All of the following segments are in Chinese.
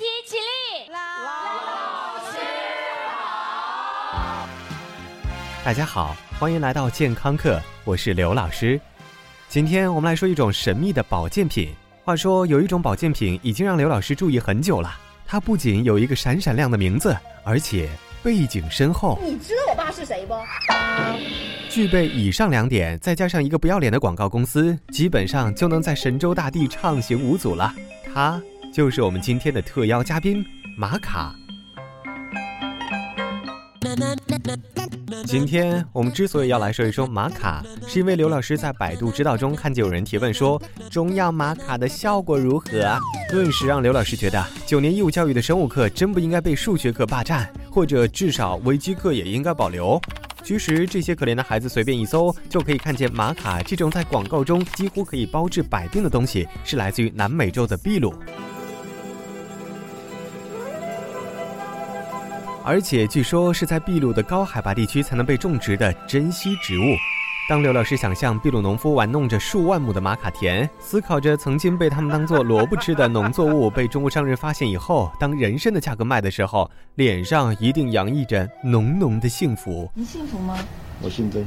体起立。老师好，大家好，欢迎来到健康课，我是刘老师。今天我们来说一种神秘的保健品。话说有一种保健品已经让刘老师注意很久了，它不仅有一个闪闪亮的名字，而且背景深厚。你知道我爸是谁不？具备以上两点，再加上一个不要脸的广告公司，基本上就能在神州大地畅行无阻了。它就是我们今天的特邀嘉宾玛卡。今天我们之所以要来说一说玛卡，是因为刘老师在百度知道中看见有人提问说中药玛卡的效果如何，顿时让刘老师觉得九年义务教育的生物课真不应该被数学课霸占，或者至少微机课也应该保留。其实这些可怜的孩子随便一搜就可以看见玛卡这种在广告中几乎可以包治百病的东西，是来自于南美洲的秘鲁。而且据说是在秘鲁的高海拔地区才能被种植的珍稀植物。当刘老师想象秘鲁农夫玩弄着数万亩的玛卡田，思考着曾经被他们当做萝卜吃的农作物被中国商人发现以后，当人参的价格卖的时候，脸上一定洋溢着浓浓的幸福。你幸福吗？我姓曾。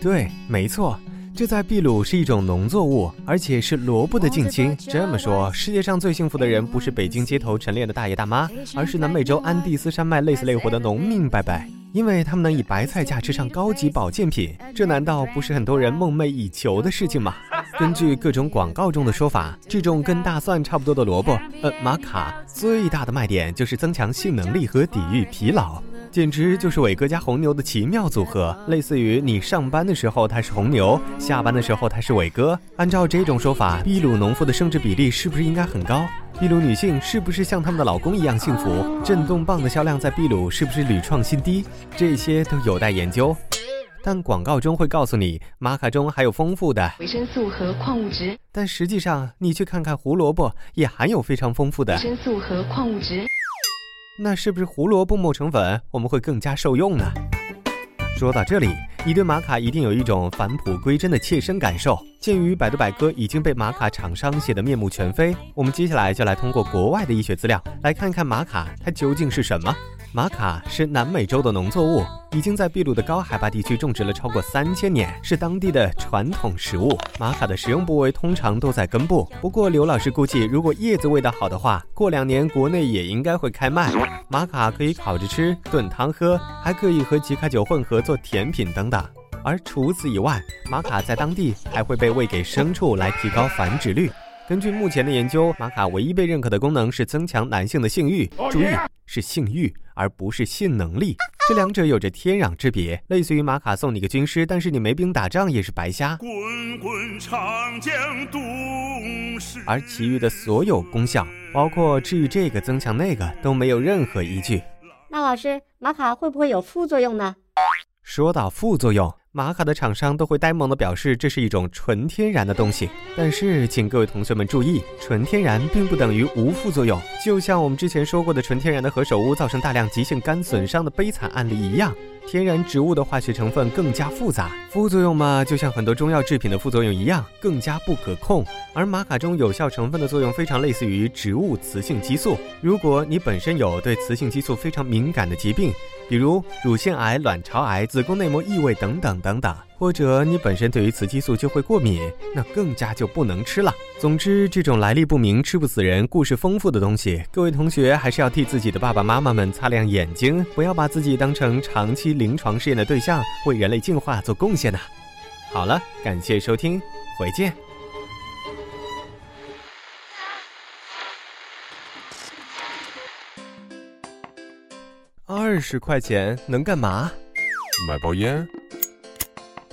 对，没错。这在秘鲁是一种农作物，而且是萝卜的近亲。这么说，世界上最幸福的人不是北京街头晨练的大爷大妈，而是南美洲安第斯山脉累死累活的农民伯伯，因为他们能以白菜价吃上高级保健品。这难道不是很多人梦寐以求的事情吗？根据各种广告中的说法，这种跟大蒜差不多的萝卜，呃，玛卡最大的卖点就是增强性能力和抵御疲劳。简直就是伟哥加红牛的奇妙组合，类似于你上班的时候他是红牛，下班的时候他是伟哥。按照这种说法，秘鲁农夫的生殖比例是不是应该很高？秘鲁女性是不是像他们的老公一样幸福？震动棒的销量在秘鲁是不是屡创新低？这些都有待研究。但广告中会告诉你，玛卡中还有丰富的维生素和矿物质。但实际上，你去看看胡萝卜，也含有非常丰富的维生素和矿物质。那是不是胡萝卜磨成粉，我们会更加受用呢？说到这里，你对玛卡一定有一种返璞归真的切身感受。鉴于百度百科已经被玛卡厂商写得面目全非，我们接下来就来通过国外的医学资料，来看看玛卡它究竟是什么。玛卡是南美洲的农作物，已经在秘鲁的高海拔地区种植了超过三千年，是当地的传统食物。玛卡的食用部位通常都在根部，不过刘老师估计，如果叶子味道好的话，过两年国内也应该会开卖。玛卡可以烤着吃、炖汤喝，还可以和吉卡酒混合做甜品等等。而除此以外，玛卡在当地还会被喂给牲畜来提高繁殖率。根据目前的研究，玛卡唯一被认可的功能是增强男性的性欲。注意，是性欲，而不是性能力。这两者有着天壤之别。类似于玛卡送你个军师，但是你没兵打仗也是白瞎。滚滚长江东逝。而其余的所有功效，包括治愈这个、增强那个，都没有任何依据。那老师，玛卡会不会有副作用呢？说到副作用。玛卡的厂商都会呆萌的表示这是一种纯天然的东西，但是请各位同学们注意，纯天然并不等于无副作用。就像我们之前说过的纯天然的何首乌造成大量急性肝损伤的悲惨案例一样，天然植物的化学成分更加复杂，副作用嘛，就像很多中药制品的副作用一样，更加不可控。而玛卡中有效成分的作用非常类似于植物雌性激素，如果你本身有对雌性激素非常敏感的疾病。比如乳腺癌、卵巢癌、子宫内膜异位等等等等，或者你本身对于雌激素就会过敏，那更加就不能吃了。总之，这种来历不明、吃不死人、故事丰富的东西，各位同学还是要替自己的爸爸妈妈们擦亮眼睛，不要把自己当成长期临床试验的对象，为人类进化做贡献呐。好了，感谢收听，回见。二十块钱能干嘛？买包烟。